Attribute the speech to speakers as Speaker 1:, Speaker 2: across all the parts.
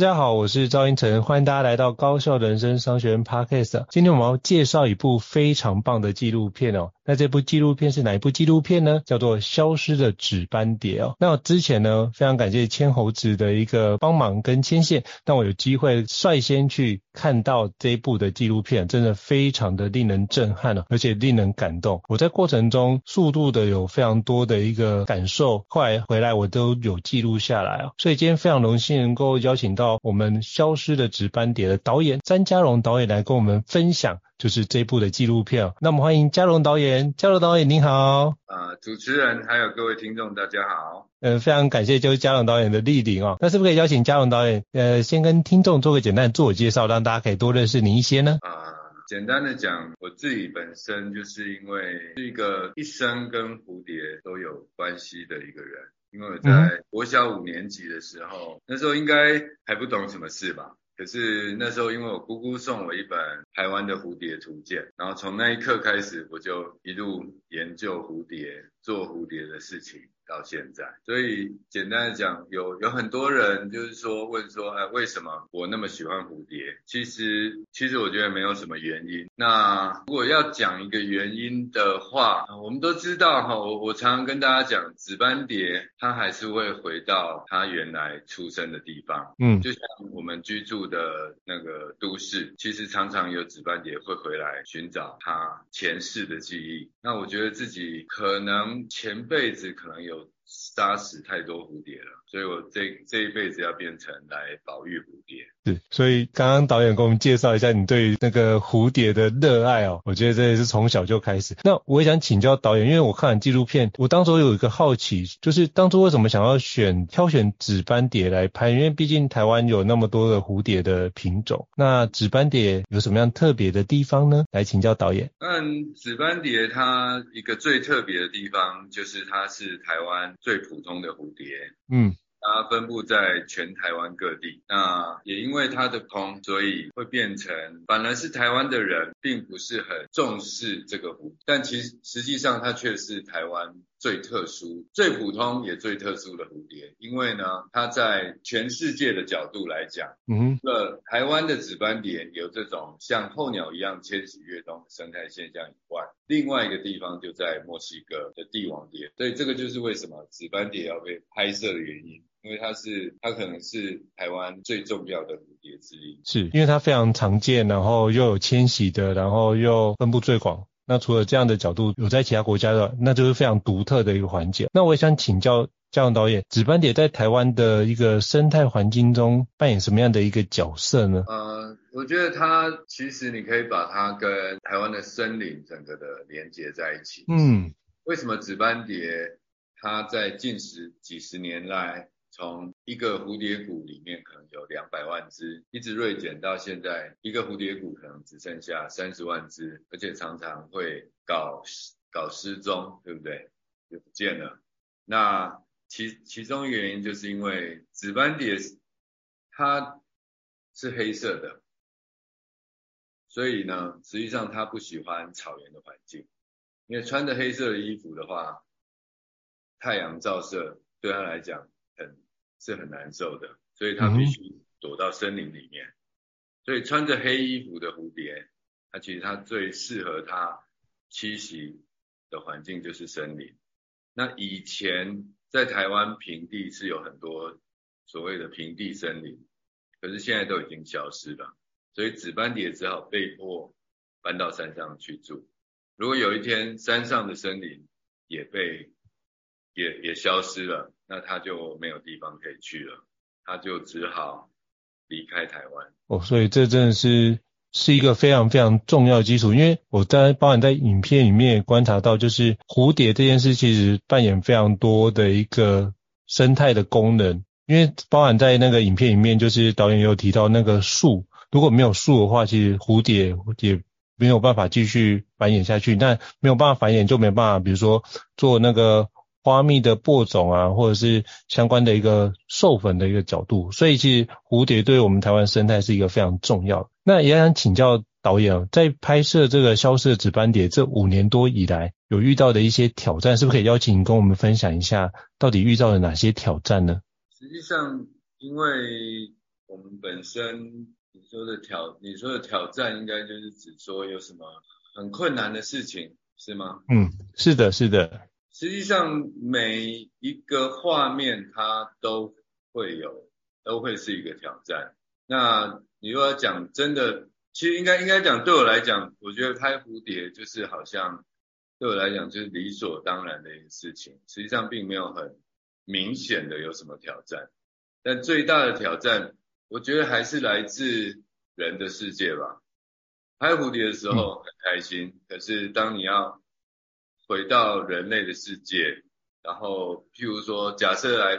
Speaker 1: 大家好，我是赵英成，欢迎大家来到高效人生商学院 Podcast。今天我们要介绍一部非常棒的纪录片哦。那这部纪录片是哪一部纪录片呢？叫做《消失的纸斑蝶》哦。那之前呢，非常感谢千猴子的一个帮忙跟牵线，让我有机会率先去看到这一部的纪录片，真的非常的令人震撼哦，而且令人感动。我在过程中速度的有非常多的一个感受，后来回来我都有记录下来哦。所以今天非常荣幸能够邀请到我们《消失的纸斑蝶》的导演詹家荣导演来跟我们分享。就是这部的纪录片哦，那我们欢迎嘉荣导演，嘉荣导演您好。
Speaker 2: 呃，主持人还有各位听众大家好。
Speaker 1: 呃，非常感谢就是嘉荣导演的莅临哦，那是不是可以邀请嘉荣导演，呃，先跟听众做个简单的自我介绍，让大家可以多认识您一些呢？
Speaker 2: 啊、呃，简单的讲，我自己本身就是因为是一个一生跟蝴蝶都有关系的一个人，因为我在国小五年级的时候，嗯、那时候应该还不懂什么事吧。可是那时候，因为我姑姑送我一本台湾的蝴蝶图鉴，然后从那一刻开始，我就一路研究蝴蝶，做蝴蝶的事情。到现在，所以简单的讲，有有很多人就是说问说，哎，为什么我那么喜欢蝴蝶？其实，其实我觉得没有什么原因。那如果要讲一个原因的话，我们都知道哈，我我常常跟大家讲，紫斑蝶它还是会回到它原来出生的地方。嗯，就像我们居住的那个都市，其实常常有紫斑蝶会回来寻找它前世的记忆。那我觉得自己可能前辈子可能有。杀死太多蝴蝶了，所以我这这一辈子要变成来保育蝴蝶。
Speaker 1: 是，所以刚刚导演给我们介绍一下你对于那个蝴蝶的热爱哦，我觉得这也是从小就开始。那我也想请教导演，因为我看完纪录片，我当初有一个好奇，就是当初为什么想要选挑选紫斑蝶来拍？因为毕竟台湾有那么多的蝴蝶的品种，那紫斑蝶有什么样特别的地方呢？来请教导演。
Speaker 2: 嗯，紫斑蝶它一个最特别的地方就是它是台湾最普通的蝴蝶。嗯。它分布在全台湾各地，那也因为它的通，所以会变成，反而是台湾的人并不是很重视这个蝴，但其实实际上它却是台湾最特殊、最普通也最特殊的蝴蝶，因为呢，它在全世界的角度来讲，嗯，那台湾的紫斑蝶有这种像候鸟一样迁徙越冬的生态现象以外，另外一个地方就在墨西哥的帝王蝶，所以这个就是为什么紫斑蝶要被拍摄的原因。因为它是，它可能是台湾最重要的蝴蝶之一，
Speaker 1: 是因为它非常常见，然后又有迁徙的，然后又分布最广。那除了这样的角度，有在其他国家的，那就是非常独特的一个环节。那我也想请教嘉荣导演，紫斑蝶在台湾的一个生态环境中扮演什么样的一个角色呢？
Speaker 2: 呃，我觉得它其实你可以把它跟台湾的森林整个的连接在一起。嗯，为什么紫斑蝶它在近十几十年来，从一个蝴蝶谷里面可能有两百万只，一直锐减到现在，一个蝴蝶谷可能只剩下三十万只，而且常常会搞搞失踪，对不对？就不见了。那其其中原因就是因为紫斑蝶它是黑色的，所以呢，实际上它不喜欢草原的环境，因为穿着黑色的衣服的话，太阳照射对它来讲是很难受的，所以它必须躲到森林里面。所以穿着黑衣服的蝴蝶，它其实它最适合它栖息的环境就是森林。那以前在台湾平地是有很多所谓的平地森林，可是现在都已经消失了，所以紫斑蝶只好被迫搬到山上去住。如果有一天山上的森林也被也也消失了，那他就没有地方可以去了，他就只好离开台湾。
Speaker 1: 哦，所以这真的是。是一个非常非常重要的基础，因为我在包含在影片里面观察到，就是蝴蝶这件事其实扮演非常多的一个生态的功能。因为包含在那个影片里面，就是导演也有提到那个树，如果没有树的话，其实蝴蝶也没有办法继续繁衍下去。但没有办法繁衍，就没办法，比如说做那个。花蜜的播种啊，或者是相关的一个授粉的一个角度，所以其实蝴蝶对我们台湾生态是一个非常重要的。那也想请教导演啊，在拍摄这个消失的紫斑蝶这五年多以来，有遇到的一些挑战，是不是可以邀请你跟我们分享一下，到底遇到了哪些挑战呢？
Speaker 2: 实际上，因为我们本身你说的挑，你说的挑战，应该就是指说有什么很困难的事情，是吗？
Speaker 1: 嗯，是的，是的。
Speaker 2: 实际上每一个画面它都会有，都会是一个挑战。那你如果要讲真的，其实应该应该讲，对我来讲，我觉得拍蝴蝶就是好像对我来讲就是理所当然的一个事情。实际上并没有很明显的有什么挑战，但最大的挑战，我觉得还是来自人的世界吧。拍蝴蝶的时候很开心，可是当你要回到人类的世界，然后譬如说，假设来，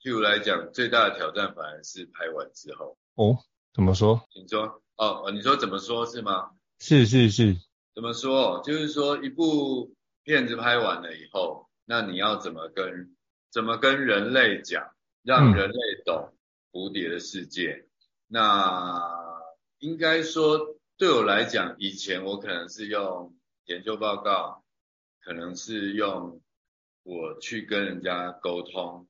Speaker 2: 譬如来讲，最大的挑战反而是拍完之后。
Speaker 1: 哦，怎么说？
Speaker 2: 你说。哦，你说怎么说是吗？
Speaker 1: 是是是。
Speaker 2: 怎么说？就是说，一部片子拍完了以后，那你要怎么跟怎么跟人类讲，让人类懂蝴蝶的世界？嗯、那应该说，对我来讲，以前我可能是用研究报告。可能是用我去跟人家沟通，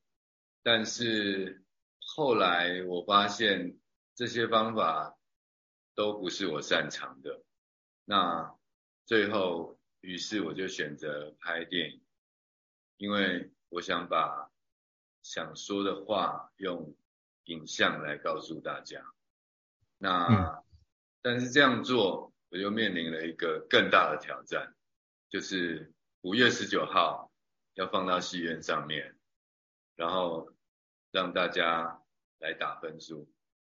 Speaker 2: 但是后来我发现这些方法都不是我擅长的。那最后，于是我就选择拍电影，因为我想把想说的话用影像来告诉大家。那，嗯，但是这样做，我就面临了一个更大的挑战，就是。五月十九号要放到戏院上面，然后让大家来打分数。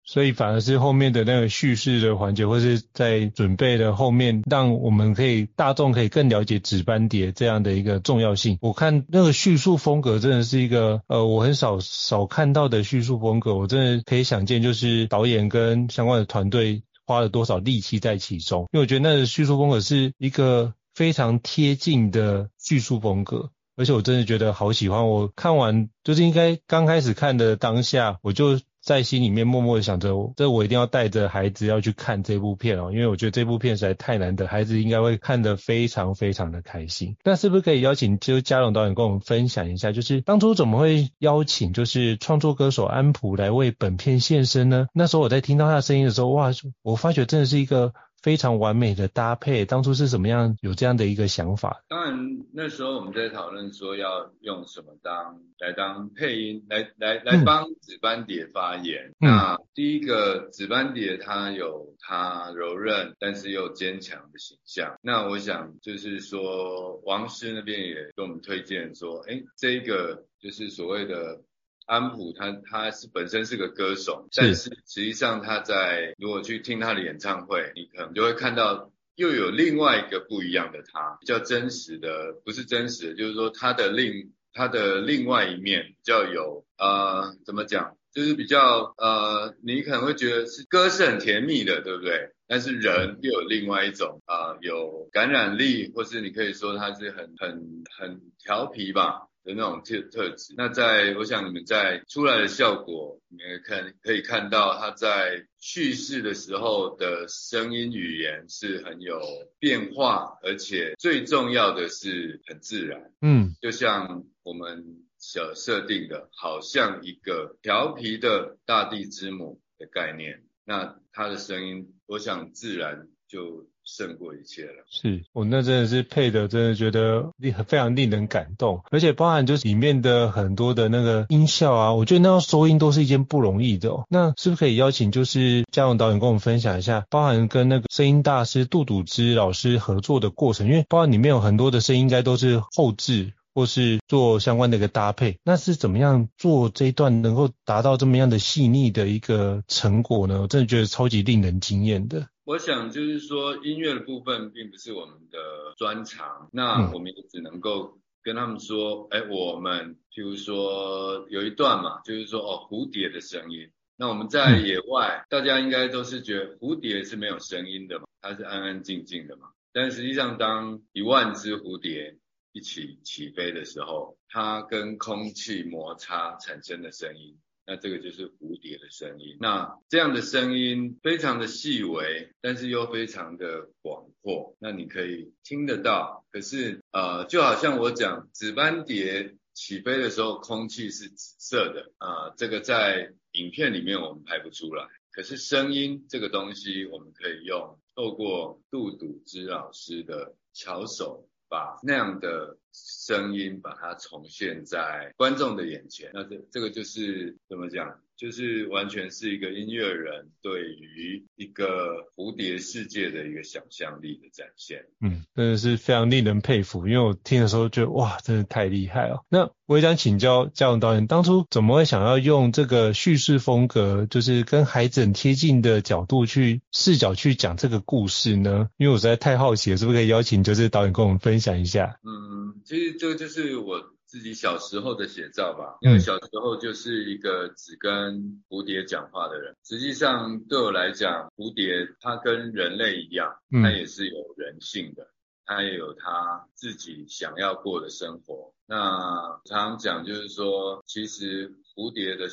Speaker 1: 所以反而是后面的那个叙事的环节，或是在准备的后面，让我们可以大众可以更了解纸斑蝶这样的一个重要性。我看那个叙述风格真的是一个呃，我很少少看到的叙述风格。我真的可以想见，就是导演跟相关的团队花了多少力气在其中。因为我觉得那个叙述风格是一个。非常贴近的叙述风格，而且我真的觉得好喜欢。我看完就是应该刚开始看的当下，我就在心里面默默的想着，这我一定要带着孩子要去看这部片哦，因为我觉得这部片实在太难得，孩子应该会看得非常非常的开心。那是不是可以邀请就是家荣导演跟我们分享一下，就是当初怎么会邀请就是创作歌手安溥来为本片献声呢？那时候我在听到他的声音的时候，哇，我发觉真的是一个。非常完美的搭配，当初是怎么样有这样的一个想法？
Speaker 2: 当然那时候我们在讨论说要用什么当来当配音，来来来帮紫斑蝶发言。嗯、那第一个紫斑蝶它有它柔韧但是又坚强的形象。那我想就是说王师那边也给我们推荐说，哎，这个就是所谓的。安普他他是本身是个歌手，但是实际上他在如果去听他的演唱会，你可能就会看到又有另外一个不一样的他，比较真实的，不是真实的，就是说他的另他的另外一面比较有呃怎么讲，就是比较呃你可能会觉得是歌是很甜蜜的，对不对？但是人又有另外一种啊、呃，有感染力，或是你可以说他是很很很调皮吧的那种特特质。那在我想你们在出来的效果，你们看可以看到他在叙事的时候的声音语言是很有变化，而且最重要的是很自然。嗯，就像我们所设定的，好像一个调皮的大地之母的概念。那它的声音，我想自然就胜过一切了。
Speaker 1: 是，我那真的是配的，真的觉得非常令人感动，而且包含就是里面的很多的那个音效啊，我觉得那要收音都是一件不容易的哦。那是不是可以邀请就是嘉荣导演跟我们分享一下，包含跟那个声音大师杜笃之老师合作的过程？因为包含里面有很多的声音，应该都是后置。或是做相关的一个搭配，那是怎么样做这一段能够达到这么样的细腻的一个成果呢？我真的觉得超级令人惊艳的。
Speaker 2: 我想就是说，音乐的部分并不是我们的专长，那我们也只能够跟他们说，哎、嗯，我们譬如说有一段嘛，就是说哦，蝴蝶的声音。那我们在野外，嗯、大家应该都是觉得蝴蝶是没有声音的嘛，它是安安静静的嘛。但实际上，当一万只蝴蝶一起起飞的时候，它跟空气摩擦产生的声音，那这个就是蝴蝶的声音。那这样的声音非常的细微，但是又非常的广阔，那你可以听得到。可是呃，就好像我讲紫斑蝶起飞的时候，空气是紫色的啊，呃，这个在影片里面我们拍不出来。可是声音这个东西，我们可以用透过杜笃之老师的巧手。把那样的声音把它重现在观众的眼前，那这这个就是怎么讲？就是完全是一个音乐人对于一个蝴蝶世界的一个想象力的展现。
Speaker 1: 嗯，真的是非常令人佩服，因为我听的时候觉得哇，真的太厉害了。那我也想请教嘉荣导演，当初怎么会想要用这个叙事风格，就是跟孩子很贴近的角度去视角去讲这个故事呢？因为我实在太好奇了，是不是可以邀请就是导演跟我们分享一下？
Speaker 2: 嗯，其实这个就是我。自己小时候的写照吧，因为小时候就是一个只跟蝴蝶讲话的人。实际上对我来讲，蝴蝶它跟人类一样，它也是有人性的，它也有它自己想要过的生活。那常常讲就是说，其实蝴蝶的，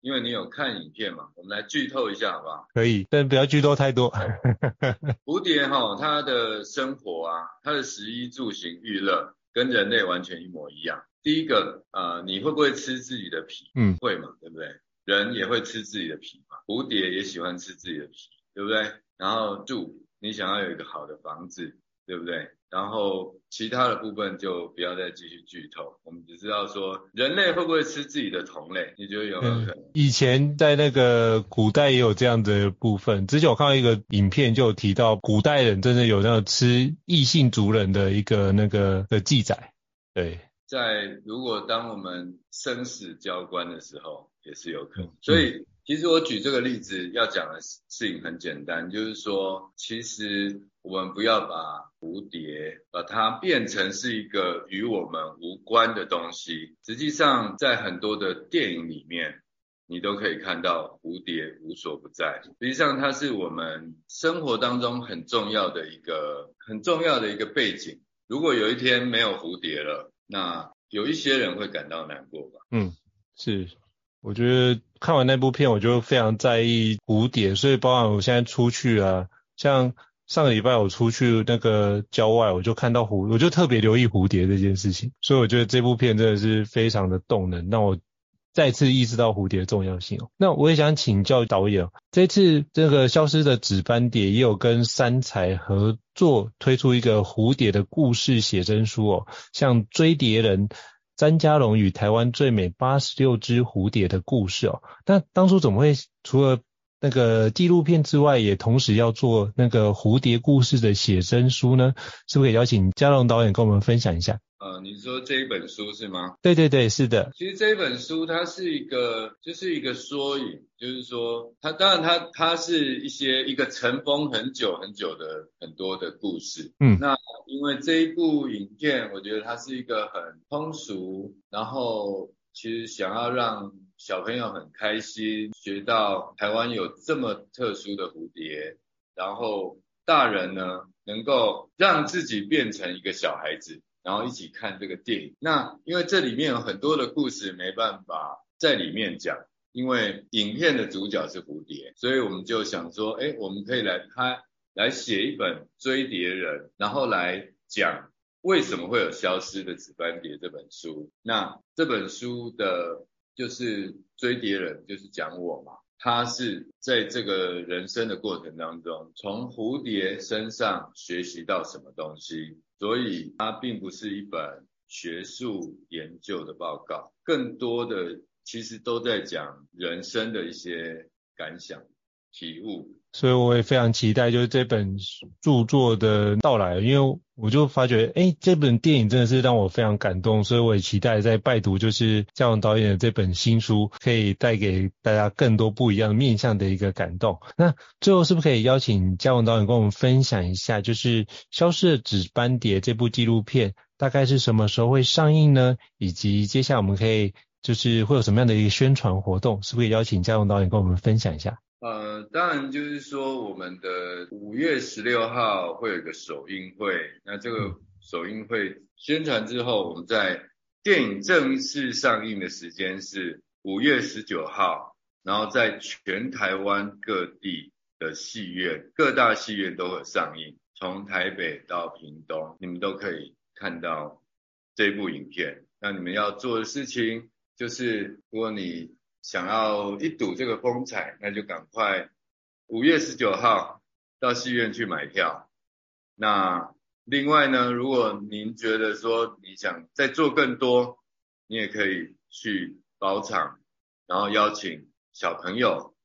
Speaker 2: 因为你有看影片嘛，我们来剧透一下好不好？
Speaker 1: 可以，但不要剧透太多。
Speaker 2: 蝴蝶哈，它的生活啊，它的食衣住行娱乐跟人类完全一模一样。第一个，呃，你会不会吃自己的皮？嗯，会嘛，对不对？人也会吃自己的皮嘛，蝴蝶也喜欢吃自己的皮，对不对？然后住，你想要有一个好的房子，对不对？然后其他的部分就不要再继续剧透，我们只知道说人类会不会吃自己的同类？你觉得有没有可能？嗯，
Speaker 1: 以前在那个古代也有这样的部分，之前我看到一个影片就有提到古代人真的有那种吃异性族人的一个那个的记载，对。
Speaker 2: 在如果当我们生死交关的时候，也是有可能。所以其实我举这个例子要讲的事情很简单，就是说，其实我们不要把蝴蝶把它变成是一个与我们无关的东西。实际上，在很多的电影里面，你都可以看到蝴蝶无所不在。实际上，它是我们生活当中很重要的一个很重要的一个背景。如果有一天没有蝴蝶了，那有一些人会感到难过吧？
Speaker 1: 嗯，是，我觉得看完那部片，我就非常在意蝴蝶，所以包含我现在出去啊，像上个礼拜我出去那个郊外，我就看到蝴，我就特别留意蝴蝶这件事情，所以我觉得这部片真的是非常的动人，让我。再次意识到蝴蝶的重要性哦。那我也想请教导演，这次这个消失的紫斑蝶也有跟三彩合作推出一个蝴蝶的故事写真书哦，像追蝶人詹家龙与台湾最美八十六只蝴蝶的故事哦。那当初怎么会除了那个纪录片之外，也同时要做那个蝴蝶故事的写真书呢？是不是可以邀请嘉龙导演跟我们分享一下？
Speaker 2: 呃，你说这一本书是吗？
Speaker 1: 对对对，是的。
Speaker 2: 其实这一本书它是一个，就是一个缩影，就是说它当然它它是一些一个尘封很久很久的很多的故事。嗯，那因为这一部影片，我觉得它是一个很通俗，然后其实想要让小朋友很开心，学到台湾有这么特殊的蝴蝶。然后大人呢能够让自己变成一个小孩子，然后一起看这个电影。那因为这里面有很多的故事没办法在里面讲，因为影片的主角是蝴蝶，所以我们就想说，哎，我们可以来拍，来写一本《追蝶人》，然后来讲为什么会有消失的紫斑蝶这本书。那这本书的就是《追蝶人》，就是讲我嘛。他是在这个人生的过程当中，从蝴蝶身上学习到什么东西，所以它并不是一本学术研究的报告，更多的其实都在讲人生的一些感想、体悟。
Speaker 1: 所以我也非常期待，就是这本著作的到来，因为我就发觉，诶，这本电影真的是让我非常感动，所以我也期待在拜读就是嘉文导演的这本新书，可以带给大家更多不一样面向的一个感动。那最后是不是可以邀请嘉文导演跟我们分享一下，就是《消失的纸斑蝶》这部纪录片大概是什么时候会上映呢？以及接下来我们可以就是会有什么样的一个宣传活动？是不是可以邀请嘉文导演跟我们分享一下？
Speaker 2: 呃，当然就是说，我们的五月十六号会有一个首映会，那这个首映会宣传之后，我们在电影正式上映的时间是五月十九号，然后在全台湾各地的戏院，各大戏院都会上映，从台北到屏东，你们都可以看到这部影片。那你们要做的事情就是，如果你想要一睹这个风采，那就赶快五月十九号到戏院去买票。那另外呢，如果您觉得说你想再做更多，你也可以去包场，然后邀请小朋友，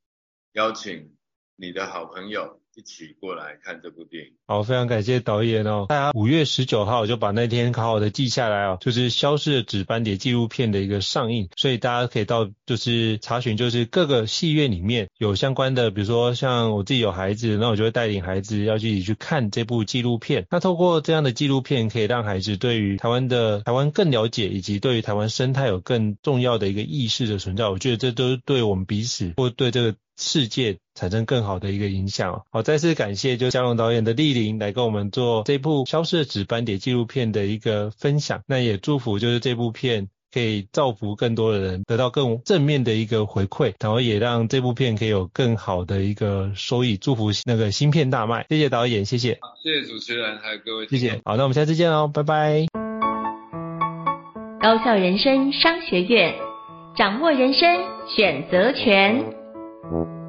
Speaker 2: 邀请你的好朋友。一起过来看这部电影。
Speaker 1: 好，非常感谢导演哦。大家五月十九号就把那天好好的记下来哦，就是《消失的纸斑蝶》纪录片的一个上映，所以大家可以到就是查询，就是各个戏院里面有相关的，比如说像我自己有孩子，那我就会带领孩子要一起去看这部纪录片。那透过这样的纪录片，可以让孩子对于台湾的台湾更了解，以及对于台湾生态有更重要的一个意识的存在。我觉得这都是对我们彼此或对这个。世界产生更好的一个影响。好，再次感谢就嘉龙导演的莅临来跟我们做这部《消失的紫斑蝶》纪录片的一个分享。那也祝福就是这部片可以造福更多的人，得到更正面的一个回馈，然后也让这部片可以有更好的一个收益。祝福那个新片大卖。谢谢导演，谢
Speaker 2: 谢。谢谢主持人，还有各位。
Speaker 1: 谢谢。好，那我们下次见哦，拜拜。
Speaker 3: 高校人生商学院，掌握人生选择权。Mm-hmm.